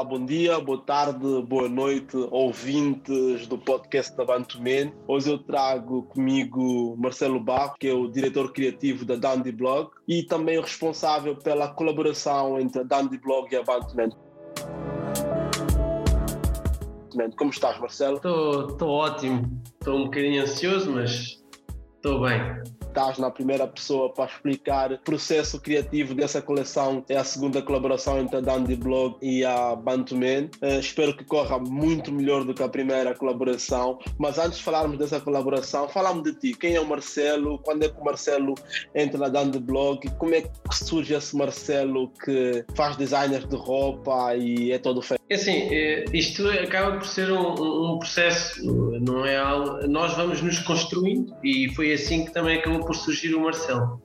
Olá, bom dia, boa tarde, boa noite, ouvintes do podcast da Bantuman. Hoje eu trago comigo Marcelo Barro, que é o diretor criativo da Dandy Blog e também o responsável pela colaboração entre a Dandy Blog e a Bantuman. Como estás, Marcelo? Estou ótimo. Estou um bocadinho ansioso, mas estou bem estás na primeira pessoa para explicar o processo criativo dessa coleção. É a segunda colaboração entre a Dandy Blog e a Bantuman. Uh, espero que corra muito melhor do que a primeira colaboração. Mas antes de falarmos dessa colaboração, falamos de ti. Quem é o Marcelo? Quando é que o Marcelo entra na Dandy Blog? Como é que surge esse Marcelo que faz designer de roupa e é todo feito? É assim, eh, isto acaba por ser um, um processo, não é algo. Nós vamos nos construindo e foi assim que também acabou por surgir o Marcelo.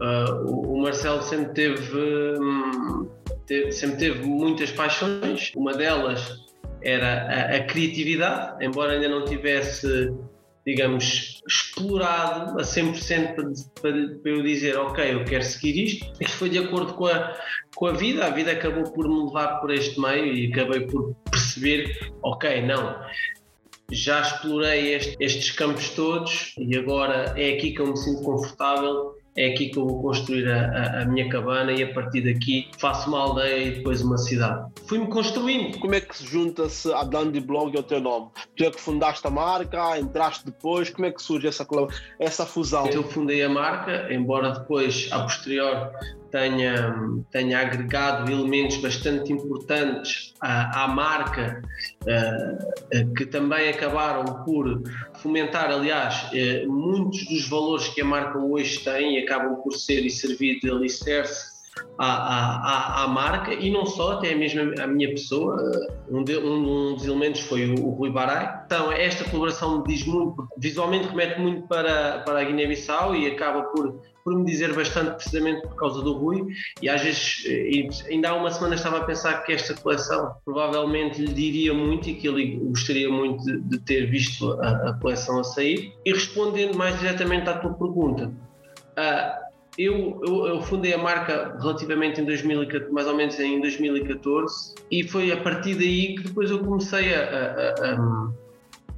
Uh, o Marcelo sempre teve, hum, teve, sempre teve muitas paixões, uma delas era a, a, criatividade, embora ainda não tivesse, digamos, explorado a 100% para, para, para eu dizer, ok, eu quero seguir isto. Isto foi de acordo com a, com a vida, a vida acabou por me levar por este meio e acabei por perceber, ok, não, já explorei este, estes campos todos e agora é aqui que eu me sinto confortável, é aqui que eu vou construir a, a, a minha cabana e a partir daqui faço uma aldeia e depois uma cidade. Fui-me construindo. Como é que se junta-se a Dandy Blog ao teu nome? Tu é que fundaste a marca, entraste depois, como é que surge essa, essa fusão? Eu fundei a marca, embora depois, a posterior, tenha, tenha agregado elementos bastante importantes à, à marca, uh, que também acabaram por fomentar, aliás, uh, muitos dos valores que a marca hoje tem e acabam por ser e servir de alicerce à, à, à, marca e não só, até mesmo a minha pessoa. Um, de, um, dos elementos foi o, o Rui Barai. Então, esta colaboração diz muito, visualmente remete muito para, para a Guiné-Bissau e acaba por, por me dizer bastante precisamente por causa do Rui. E às vezes, ainda há uma semana estava a pensar que esta coleção provavelmente lhe diria muito e que ele gostaria muito de, de ter visto a, a, coleção a sair. E respondendo mais diretamente à tua pergunta. Uh, eu, eu, eu, fundei a marca relativamente em 2014, mais ou menos em 2014, e foi a partir daí que depois eu comecei a, a, a,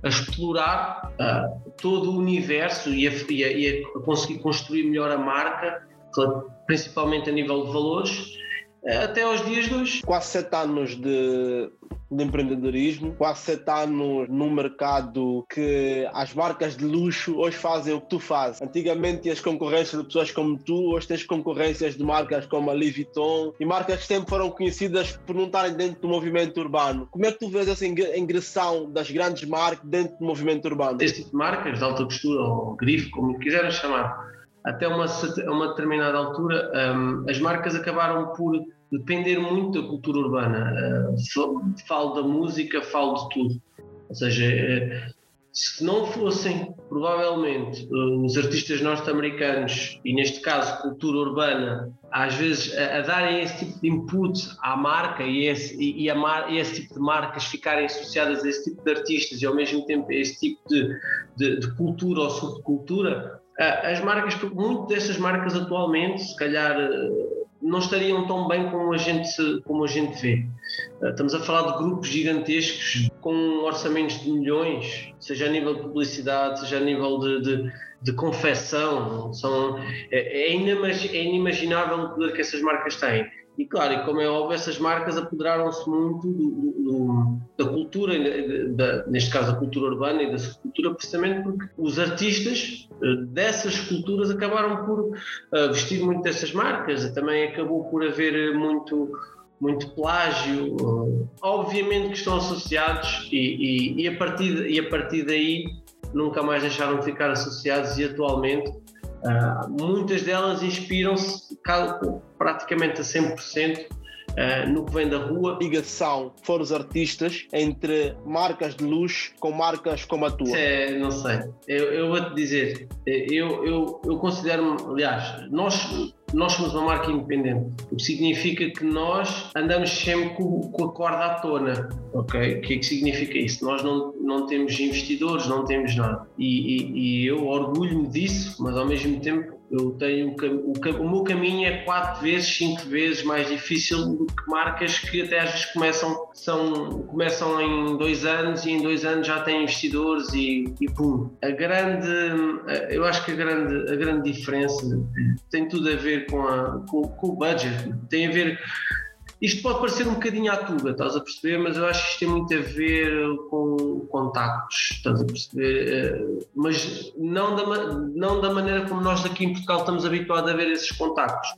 a explorar uh, todo o universo e, e, e a, conseguir construir melhor a marca, principalmente a nível de valores, até aos dias de hoje. Quase sete anos de, de empreendedorismo, quase sete anos num mercado que as marcas de luxo hoje fazem o que tu fazes. Antigamente tinhas concorrência de pessoas como tu, hoje tens concorrências de marcas como a Louis Vuitton e marcas que sempre foram conhecidas por não estarem dentro do movimento urbano. Como é que tu vês essa ingressão das grandes marcas dentro do movimento urbano? Este tipo de marcas, de alta costura ou grifo, como quiseram chamar, até uma, uma determinada altura, um, as marcas acabaram por depender muito da cultura urbana. Uh, falo da música, falo de tudo. Ou seja, uh, se não fossem, provavelmente, uh, os artistas norte-americanos, e neste caso cultura urbana, às vezes a, a, darem esse tipo de input à marca e, esse, e, e, mar, e esse tipo de marcas ficarem associadas a esse tipo de artistas e ao mesmo tempo a esse tipo de, de, de cultura ou subcultura, as marcas, muito dessas marcas atualmente, se calhar não estariam tão bem como a gente, como a gente vê. Estamos a falar de grupos gigantescos com orçamentos de milhões, seja a nível de publicidade, seja a nível de, de, de confecção. São, é, é, inimaginável o poder que essas marcas têm. E claro, e como é óbvio, essas marcas apoderaram-se muito do, do, da cultura, da, neste caso a cultura urbana e da subcultura, precisamente porque os artistas eh, dessas culturas acabaram por uh, vestir muito dessas marcas. Também acabou por haver muito muito plágio, obviamente que estão associados e, e, e, a partir, e a partir daí nunca mais deixaram de ficar associados e atualmente Uh, muitas delas inspiram-se praticamente a 100% Uh, no que vem da rua. Ligação foram os artistas entre marcas de luxo com marcas como a tua? É, não sei. Eu, eu vou-te dizer, eu, eu, eu considero-me, aliás, nós nós somos uma marca independente, o que significa que nós andamos sempre com, com a corda à tona, ok? O que é que significa isso? Nós não, não temos investidores, não temos nada. E, e, e eu orgulho-me disso, mas ao mesmo tempo Eu tenho o, o, meu caminho é quatro vezes, cinco vezes mais difícil do que marcas que até às vezes começam, são, começam em dois anos e em dois anos já têm investidores e, e pum. A grande, eu acho que a grande, a grande diferença tem tudo a ver com, a, com, com o budget, tem a ver isto pode parecer um bocadinho à tuga, estás a perceber? Mas eu acho que isto tem muito a ver com contactos, estás a perceber? Eh, mas não da, não da maneira como nós aqui em Portugal estamos habituados a ver esses contactos.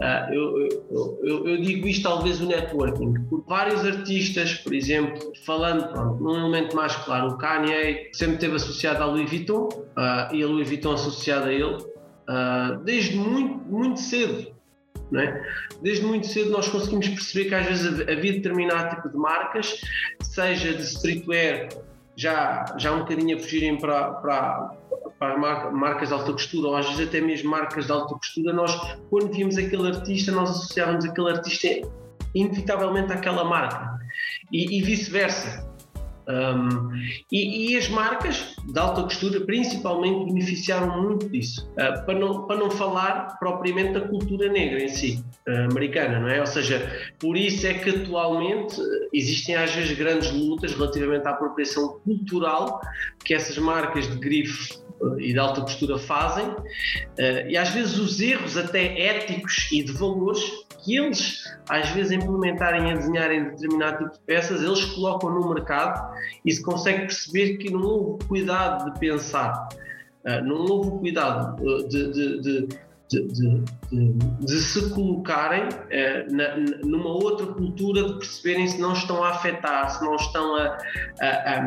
Ah, eu, eu, eu, digo isto talvez o networking, porque vários artistas, por exemplo, falando pronto, num elemento mais claro, o Kanye sempre esteve associado à Louis Vuitton uh, e a Louis Vuitton associada a ele uh, desde muito, muito cedo. É? Desde muito cedo nós conseguimos perceber que às vezes havia determinado tipo de marcas, seja de streetwear, já, já um bocadinho a fugirem para, para, para marcas de alta costura, ou às vezes até mesmo marcas de alta costura, nós, quando víamos aquele artista, nós associávamos aquele artista inevitavelmente àquela marca. E, e vice-versa. Um, e, e, as marcas de alta costura principalmente beneficiaram muito disso, uh, para, não, para não falar propriamente da cultura negra em si, uh, americana, não é? Ou seja, por isso é que atualmente existem às vezes grandes lutas relativamente à apropriação cultural que essas marcas de grife e de alta costura fazem, uh, e às vezes os erros até éticos e de valores que eles às vezes implementarem a desenharem determinado tipo de peças, eles colocam no mercado e se consegue perceber que não houve cuidado de pensar, uh, não houve cuidado de, de, de, de se colocarem na, numa outra cultura, de perceberem se não estão a afetar, se não estão a, a,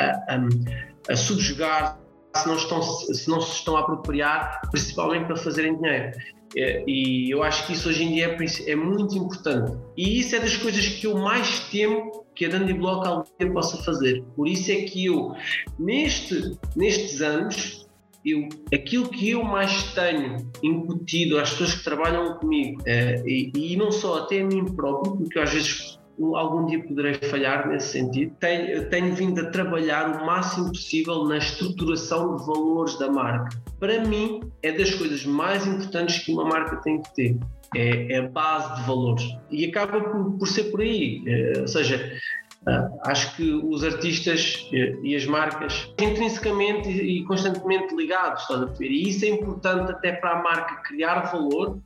a, a, a subjugar se não, estão, se não se estão a apropriar, principalmente para fazerem dinheiro. É, e eu acho que isso hoje em dia é, é, muito importante. E isso é das coisas que eu mais temo que a Dandy Block algum dia possa fazer. Por isso é que eu, neste, nestes anos, eu, aquilo que eu mais tenho incutido às pessoas que trabalham comigo, é, e, e, não só até a mim próprio, porque às vezes algum dia poderei falhar nesse sentido. Tenho, tenho, vindo a trabalhar o máximo possível na estruturação de valores da marca. Para mim, é das coisas mais importantes que uma marca tem que ter. É, é a base de valores. E acaba por, por ser por aí. É, ou seja, Uh, acho que os artistas uh, e as marcas intrinsecamente e constantemente ligados, estás a ver? E isso é importante até para a marca criar valor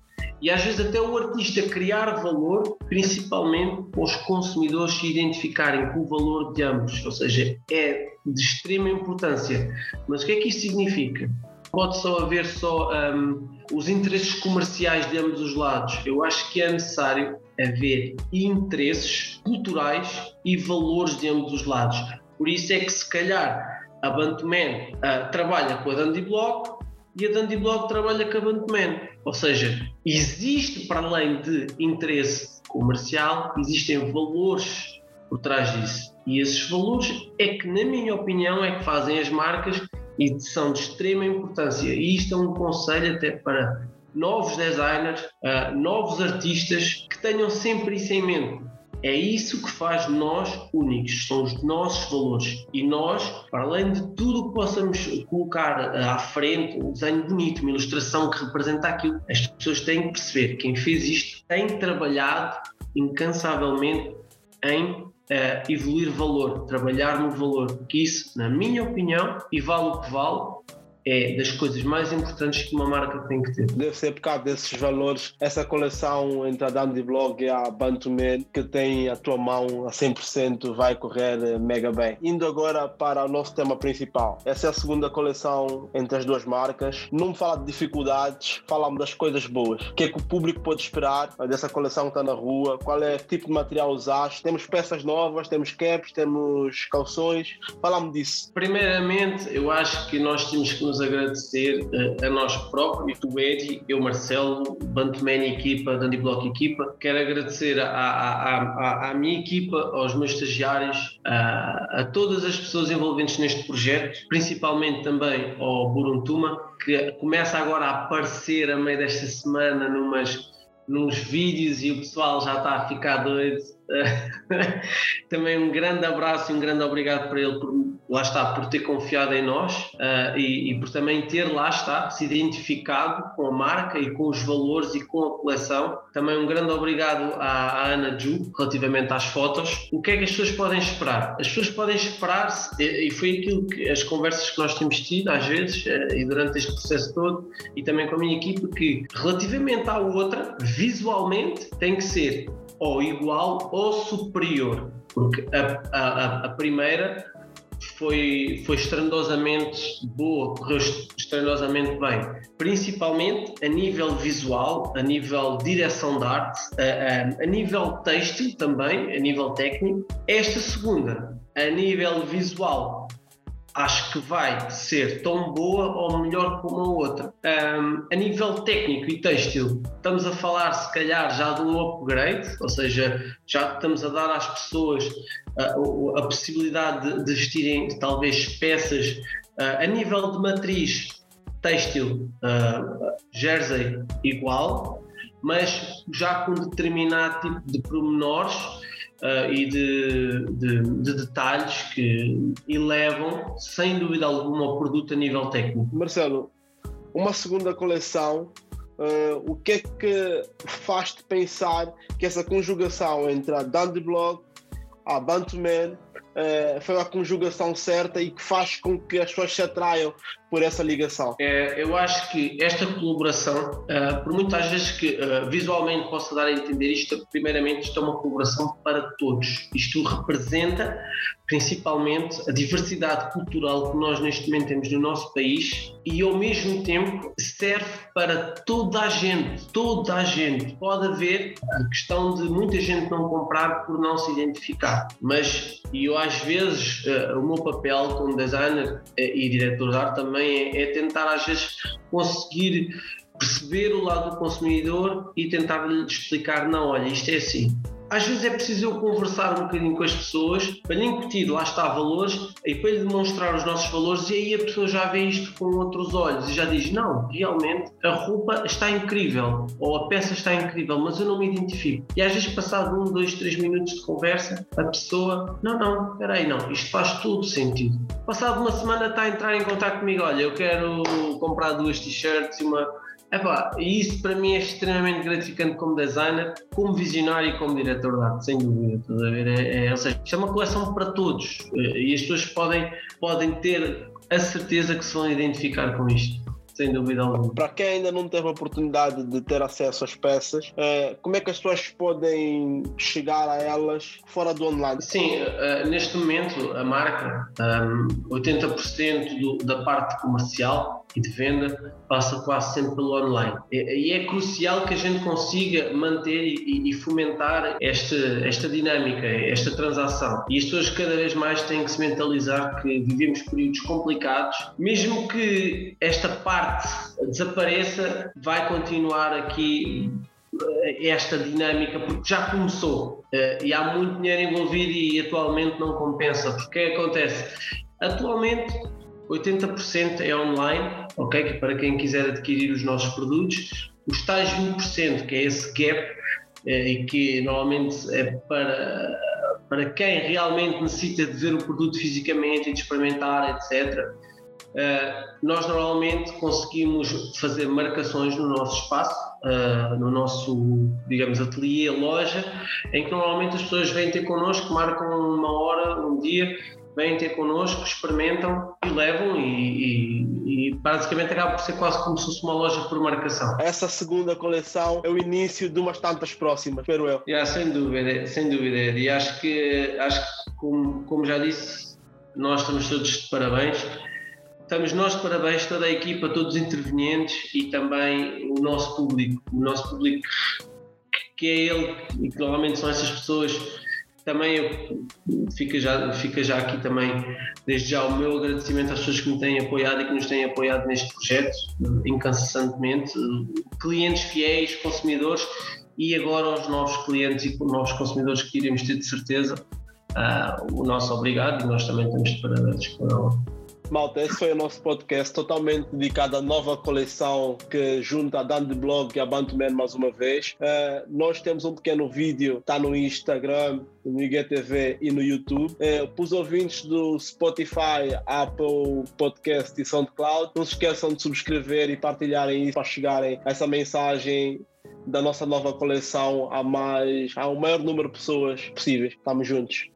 e às vezes até o artista criar valor, principalmente para os consumidores se identificarem com o valor de ambos, ou seja, é de extrema importância. Mas o que é que isto significa? Pode só haver só um, os interesses comerciais de ambos os lados. Eu acho que é necessário haver interesses culturais e valores de ambos os lados. Por isso é que se calhar a Bantaman uh, trabalha com a Dandy Block e a Dandy Block trabalha com a Bantaman. Ou seja, existe para além de interesse comercial, existem valores por trás disso. E esses valores é que, na minha opinião, é que fazem as marcas e são de extrema importância. E isto é um conselho até para novos designers, uh, novos artistas que tenham sempre isso em mente. É isso que faz nós únicos, são os nossos valores. E nós, para além de tudo o que possamos colocar à frente, um desenho bonito, uma ilustração que representa aquilo, as pessoas têm que perceber quem fez isto tem trabalhado incansavelmente em uh, evoluir valor, trabalhar no valor. Que isso, na minha opinião, e vale o que vale, é das coisas mais importantes que uma marca tem que ter. Deve ser por causa desses valores, essa coleção entre a Dandy Blog e a Bantuman que tem a tua mão a 100% vai correr eh, mega bem. Indo agora para o nosso tema principal. Essa é a segunda coleção entre as duas marcas. Não me fala de dificuldades, falamos das coisas boas. O que é que o público pode esperar dessa coleção que está na rua? Qual é o tipo de material usaste? Temos peças novas, temos caps, temos calções. Falamos disso. Primeiramente, eu acho que nós temos que nos agradecer a, a nós próprios, o Eddie, eu, Marcelo, Bantaman equipa, Dandy Block equipa. Quero agradecer à minha equipa, aos meus estagiários, a, a todas as pessoas envolventes neste projeto, principalmente também ao Buruntuma, que começa agora a aparecer a meio desta semana numas nos vídeos e o pessoal já está a ficar doido. Também um grande abraço e um grande obrigado para ele por lá está, por ter confiado em nós uh, e, e, por também ter, lá está, se identificado com a marca e com os valores e com a coleção. Também um grande obrigado à, à Ana Ju relativamente às fotos. O que é que as pessoas podem esperar? As pessoas podem esperar, e foi aquilo que as conversas que nós temos tido às vezes uh, e durante este processo todo, e também com a minha equipe, que relativamente à outra, visualmente tem que ser ou igual ou superior, porque a, a, a primeira foi, foi estrondosamente boa, correu estrondosamente bem, principalmente a nível visual, a nível direção de arte, a, a, a nível têxtil também, a nível técnico. Esta segunda, a nível visual, acho que vai ser tão boa ou melhor como a outra. Um, a nível técnico e têxtil, estamos a falar se calhar já de um upgrade, ou seja, já estamos a dar às pessoas uh, a possibilidade de, de vestirem talvez peças uh, a nível de matriz têxtil, uh, jersey igual, mas já com determinado tipo de pormenores uh, e de, de, de, detalhes que elevam, sem dúvida alguma, o produto a nível técnico. Marcelo, uma segunda coleção, uh, o que é que faz-te pensar que essa conjugação entre a Dandy Blog, a Bantuman, uh, foi a conjugação certa e que faz com que as pessoas se atraiam por essa ligação? É, eu acho que esta colaboração, uh, por muitas vezes que uh, visualmente possa dar a entender isto, primeiramente isto é uma colaboração para todos. Isto representa principalmente a diversidade cultural que nós neste momento temos no nosso país e ao mesmo tempo serve para toda a gente, toda a gente. Pode haver a questão de muita gente não comprar por não se identificar, mas eu às vezes uh, o meu papel como designer e diretor de arte também também é, é tentar às vezes conseguir perceber o lado do consumidor e tentar lhe explicar, não, olha, isto é assim às vezes é preciso eu conversar um bocadinho com as pessoas para lhe incutir, lá está, valores e para lhe demonstrar os nossos valores e aí a pessoa já vê isto com outros olhos e já diz, não, realmente a roupa está incrível ou a peça está incrível, mas eu não me identifico. E às vezes passado um, dois, três minutos de conversa, a pessoa, não, não, espera aí, não, isto faz todo sentido. Passado uma semana está a entrar em contato comigo, olha, eu quero comprar duas t-shirts e uma Epá, e isso para mim é extremamente gratificante como designer, como visionário e como diretor de arte, sem dúvida. Estás a ver? É, é, ou seja, isto é uma coleção para todos eh, e as pessoas podem, podem ter a certeza que se vão identificar com isto sem dúvida alguma. Para quem ainda não teve a oportunidade de ter acesso às peças, eh, como é que as pessoas podem chegar a elas fora do online? Sim, eh, neste momento a marca, 80% do, da parte comercial e de venda passa quase sempre pelo online. E é crucial que a gente consiga manter e, fomentar esta, esta dinâmica, esta transação. E as pessoas cada vez mais têm que se mentalizar que vivemos períodos complicados, mesmo que esta parte desapareça, vai continuar aqui eh, esta dinâmica porque já começou eh, e há muito dinheiro envolvido e atualmente não compensa porque acontece atualmente 80% é online, ok? Que para quem quiser adquirir os nossos produtos, os tais 20%, que é esse gap, eh, e que normalmente é para, para quem realmente necessita de ver o produto fisicamente e de experimentar, etc. Eh, nós normalmente conseguimos fazer marcações no nosso espaço, uh, no nosso, digamos, ateliê, loja, em que normalmente as pessoas vêm ter connosco, marcam uma hora, um dia, vêm ter connosco, experimentam e levam e, e, e, basicamente acaba por ser quase como se fosse uma loja por marcação. Essa segunda coleção é o início de umas tantas próximas, espero eu. Yeah, sem dúvida, sem dúvida. E acho que, acho que como, como já disse, nós estamos todos de parabéns. Estamos nós de parabéns, toda a equipa, todos os intervenientes e também o nosso público. O nosso público, que é ele, e que normalmente são essas pessoas também fica já, fica já aqui também, desde já, o meu agradecimento às pessoas que me têm apoiado e que nos têm apoiado neste projeto, incessantemente, clientes fiéis, consumidores e agora aos novos clientes e novos consumidores que iremos ter de certeza uh, o nosso obrigado e nós também estamos de parabéns ela. Malta, esse foi o nosso podcast totalmente dedicado à nova coleção que junta a Dan Blog e a Bantuman mais uma vez. Uh, nós temos um pequeno vídeo, está no Instagram, no IGTV e no YouTube. Uh, para os ouvintes do Spotify, Apple Podcast e SoundCloud, não se esqueçam de subscrever e partilharem isso para chegarem a essa mensagem da nossa nova coleção a mais ao maior número de pessoas possíveis. Estamos juntos.